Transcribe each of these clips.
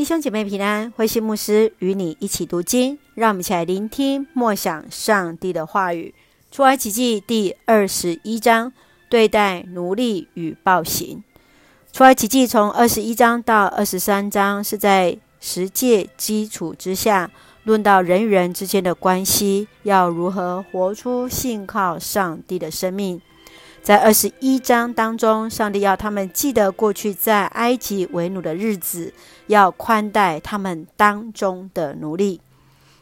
弟兄姐妹平安，慧馨牧师与你一起读经，让我们一起来聆听默想上帝的话语。出埃及记第二十一章，对待奴隶与暴行。出埃及记从二十一章到二十三章，是在十诫基础之下，论到人与人之间的关系，要如何活出信靠上帝的生命。在二十一章当中，上帝要他们记得过去在埃及为奴的日子，要宽待他们当中的奴隶。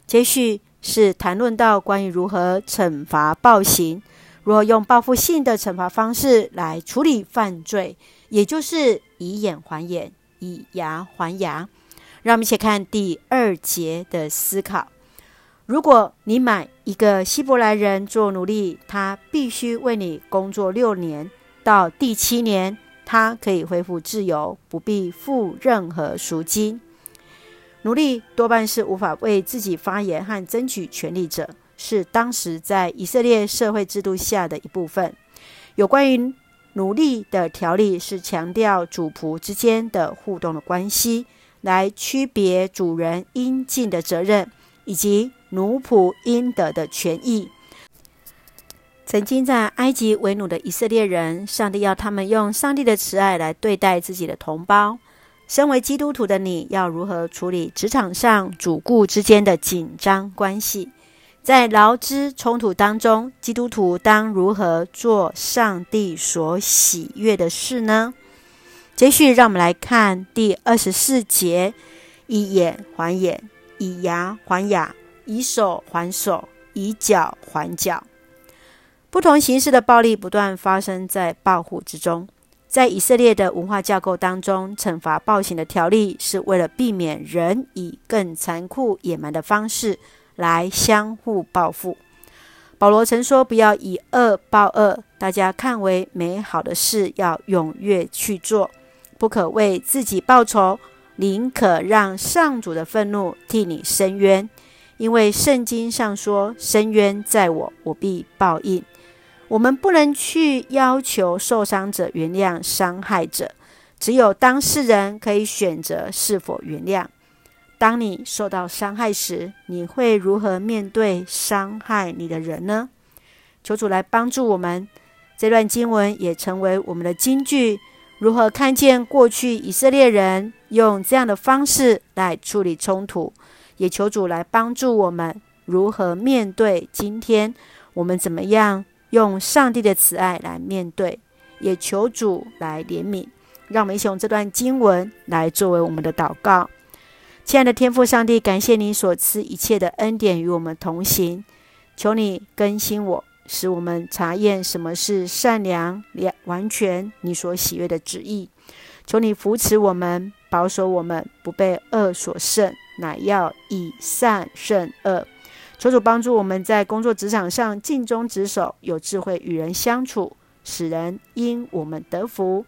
接续是谈论到关于如何惩罚暴行，如何用报复性的惩罚方式来处理犯罪，也就是以眼还眼，以牙还牙。让我们一起看第二节的思考。如果你买一个希伯来人做奴隶，他必须为你工作六年，到第七年，他可以恢复自由，不必付任何赎金。奴隶多半是无法为自己发言和争取权利者，是当时在以色列社会制度下的一部分。有关于奴隶的条例是强调主仆之间的互动的关系，来区别主人应尽的责任，以及奴仆应得的权益。曾经在埃及为奴的以色列人，上帝要他们用上帝的慈爱来对待自己的同胞。身为基督徒的你，要如何处理职场上主顾之间的紧张关系？在劳资冲突当中，基督徒当如何做上帝所喜悦的事呢？接续，让我们来看第二十四节：以眼还眼，以牙还牙。以手还手，以脚还脚。不同形式的暴力不断发生在报复之中。在以色列的文化架构当中，惩罚暴行的条例是为了避免人以更残酷野蛮的方式来相互报复。保罗曾说：“不要以恶报恶，大家看为美好的事，要踊跃去做，不可为自己报仇，宁可让上主的愤怒替你伸冤。”因为圣经上说：“深渊在我，我必报应。”我们不能去要求受伤者原谅伤害者，只有当事人可以选择是否原谅。当你受到伤害时，你会如何面对伤害你的人呢？求主来帮助我们。这段经文也成为我们的金句：如何看见过去以色列人用这样的方式来处理冲突？也求主来帮助我们如何面对今天，我们怎么样用上帝的慈爱来面对？也求主来怜悯，让我们一起用这段经文来作为我们的祷告。亲爱的天父上帝，感谢你所赐一切的恩典与我们同行，求你更新我，使我们查验什么是善良、完全你所喜悦的旨意。求你扶持我们，保守我们，不被恶所胜。乃要以善胜恶，求主帮助我们在工作职场上尽忠职守，有智慧与人相处，使人因我们得福，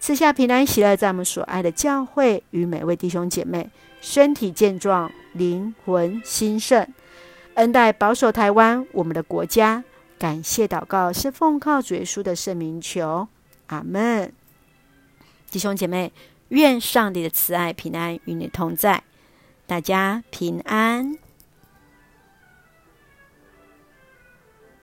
赐下平安喜乐，在我们所爱的教会与每位弟兄姐妹身体健壮，灵魂兴盛，恩待保守台湾我们的国家。感谢祷告是奉靠主耶稣的圣名求，阿门。弟兄姐妹，愿上帝的慈爱平安与你同在。大家平安。